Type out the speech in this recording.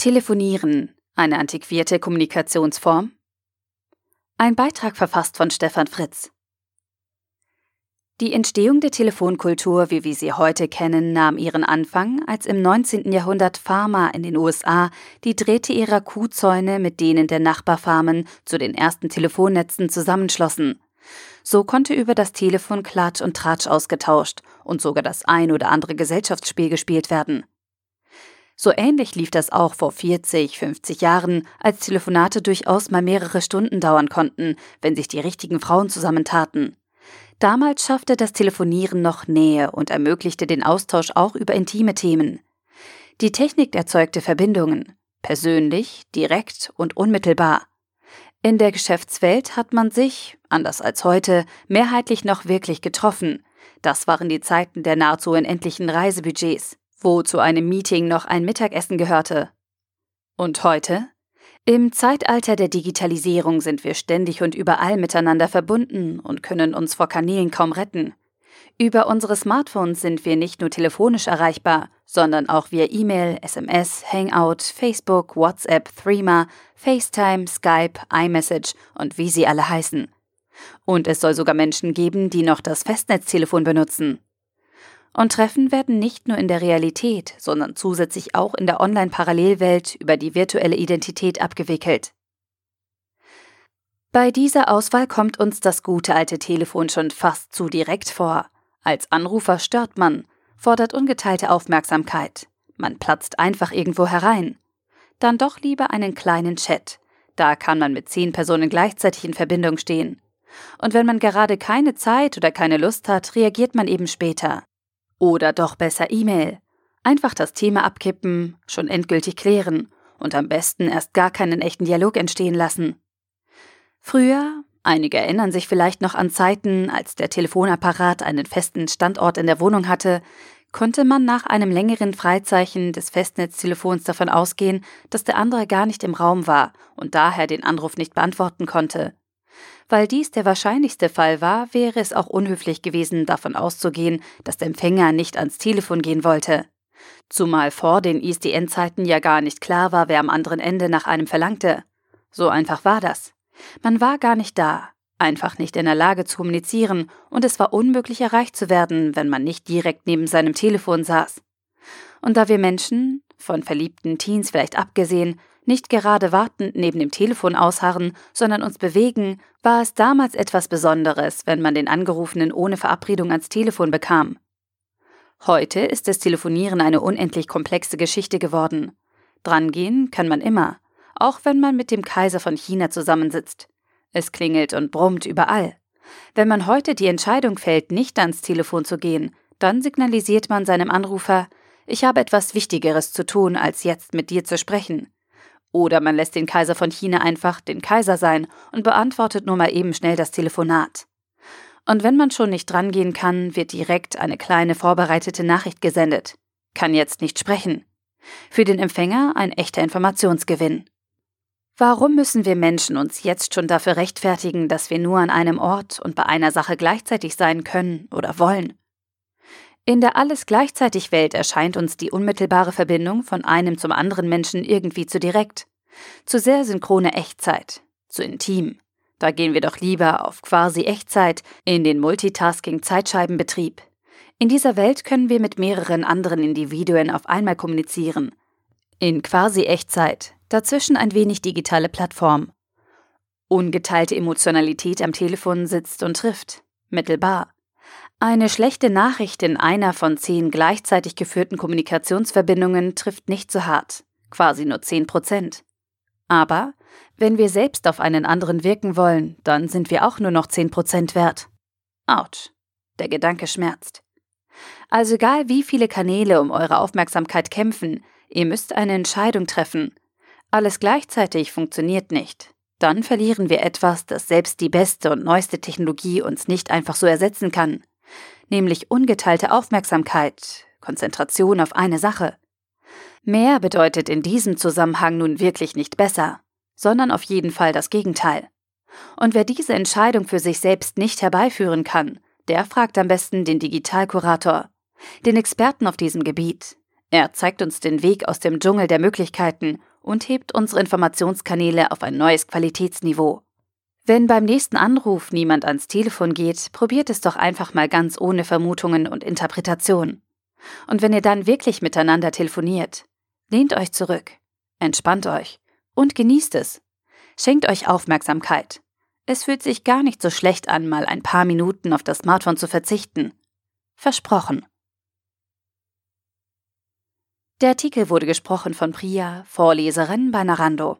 Telefonieren, eine antiquierte Kommunikationsform? Ein Beitrag verfasst von Stefan Fritz. Die Entstehung der Telefonkultur, wie wir sie heute kennen, nahm ihren Anfang, als im 19. Jahrhundert Farmer in den USA die Drähte ihrer Kuhzäune mit denen der Nachbarfarmen zu den ersten Telefonnetzen zusammenschlossen. So konnte über das Telefon Klatsch und Tratsch ausgetauscht und sogar das ein oder andere Gesellschaftsspiel gespielt werden. So ähnlich lief das auch vor 40, 50 Jahren, als Telefonate durchaus mal mehrere Stunden dauern konnten, wenn sich die richtigen Frauen zusammentaten. Damals schaffte das Telefonieren noch Nähe und ermöglichte den Austausch auch über intime Themen. Die Technik erzeugte Verbindungen, persönlich, direkt und unmittelbar. In der Geschäftswelt hat man sich, anders als heute, mehrheitlich noch wirklich getroffen. Das waren die Zeiten der nahezu unendlichen Reisebudgets wo zu einem Meeting noch ein Mittagessen gehörte. Und heute? Im Zeitalter der Digitalisierung sind wir ständig und überall miteinander verbunden und können uns vor Kanälen kaum retten. Über unsere Smartphones sind wir nicht nur telefonisch erreichbar, sondern auch via E-Mail, SMS, Hangout, Facebook, WhatsApp, Threema, FaceTime, Skype, iMessage und wie sie alle heißen. Und es soll sogar Menschen geben, die noch das Festnetztelefon benutzen. Und Treffen werden nicht nur in der Realität, sondern zusätzlich auch in der Online-Parallelwelt über die virtuelle Identität abgewickelt. Bei dieser Auswahl kommt uns das gute alte Telefon schon fast zu direkt vor. Als Anrufer stört man, fordert ungeteilte Aufmerksamkeit. Man platzt einfach irgendwo herein. Dann doch lieber einen kleinen Chat. Da kann man mit zehn Personen gleichzeitig in Verbindung stehen. Und wenn man gerade keine Zeit oder keine Lust hat, reagiert man eben später. Oder doch besser E-Mail. Einfach das Thema abkippen, schon endgültig klären und am besten erst gar keinen echten Dialog entstehen lassen. Früher, einige erinnern sich vielleicht noch an Zeiten, als der Telefonapparat einen festen Standort in der Wohnung hatte, konnte man nach einem längeren Freizeichen des Festnetztelefons davon ausgehen, dass der andere gar nicht im Raum war und daher den Anruf nicht beantworten konnte. Weil dies der wahrscheinlichste Fall war, wäre es auch unhöflich gewesen, davon auszugehen, dass der Empfänger nicht ans Telefon gehen wollte. Zumal vor den ISDN-Zeiten ja gar nicht klar war, wer am anderen Ende nach einem verlangte. So einfach war das. Man war gar nicht da, einfach nicht in der Lage zu kommunizieren, und es war unmöglich erreicht zu werden, wenn man nicht direkt neben seinem Telefon saß. Und da wir Menschen, von verliebten Teens vielleicht abgesehen, nicht gerade wartend neben dem Telefon ausharren, sondern uns bewegen, war es damals etwas Besonderes, wenn man den Angerufenen ohne Verabredung ans Telefon bekam. Heute ist das Telefonieren eine unendlich komplexe Geschichte geworden. Drangehen kann man immer, auch wenn man mit dem Kaiser von China zusammensitzt. Es klingelt und brummt überall. Wenn man heute die Entscheidung fällt, nicht ans Telefon zu gehen, dann signalisiert man seinem Anrufer, ich habe etwas Wichtigeres zu tun, als jetzt mit dir zu sprechen. Oder man lässt den Kaiser von China einfach den Kaiser sein und beantwortet nur mal eben schnell das Telefonat. Und wenn man schon nicht drangehen kann, wird direkt eine kleine vorbereitete Nachricht gesendet. Kann jetzt nicht sprechen. Für den Empfänger ein echter Informationsgewinn. Warum müssen wir Menschen uns jetzt schon dafür rechtfertigen, dass wir nur an einem Ort und bei einer Sache gleichzeitig sein können oder wollen? In der alles gleichzeitig Welt erscheint uns die unmittelbare Verbindung von einem zum anderen Menschen irgendwie zu direkt. Zu sehr synchrone Echtzeit, zu intim. Da gehen wir doch lieber auf quasi Echtzeit in den Multitasking-Zeitscheibenbetrieb. In dieser Welt können wir mit mehreren anderen Individuen auf einmal kommunizieren. In quasi Echtzeit, dazwischen ein wenig digitale Plattform. Ungeteilte Emotionalität am Telefon sitzt und trifft. Mittelbar. Eine schlechte Nachricht in einer von zehn gleichzeitig geführten Kommunikationsverbindungen trifft nicht so hart, quasi nur 10 Prozent. Aber wenn wir selbst auf einen anderen wirken wollen, dann sind wir auch nur noch 10 Prozent wert. Autsch, der Gedanke schmerzt. Also egal wie viele Kanäle um eure Aufmerksamkeit kämpfen, ihr müsst eine Entscheidung treffen. Alles gleichzeitig funktioniert nicht. Dann verlieren wir etwas, das selbst die beste und neueste Technologie uns nicht einfach so ersetzen kann nämlich ungeteilte Aufmerksamkeit, Konzentration auf eine Sache. Mehr bedeutet in diesem Zusammenhang nun wirklich nicht besser, sondern auf jeden Fall das Gegenteil. Und wer diese Entscheidung für sich selbst nicht herbeiführen kann, der fragt am besten den Digitalkurator, den Experten auf diesem Gebiet. Er zeigt uns den Weg aus dem Dschungel der Möglichkeiten und hebt unsere Informationskanäle auf ein neues Qualitätsniveau. Wenn beim nächsten Anruf niemand ans Telefon geht, probiert es doch einfach mal ganz ohne Vermutungen und Interpretation. Und wenn ihr dann wirklich miteinander telefoniert, lehnt euch zurück, entspannt euch und genießt es. Schenkt euch Aufmerksamkeit. Es fühlt sich gar nicht so schlecht an, mal ein paar Minuten auf das Smartphone zu verzichten. Versprochen. Der Artikel wurde gesprochen von Priya, Vorleserin bei Narando.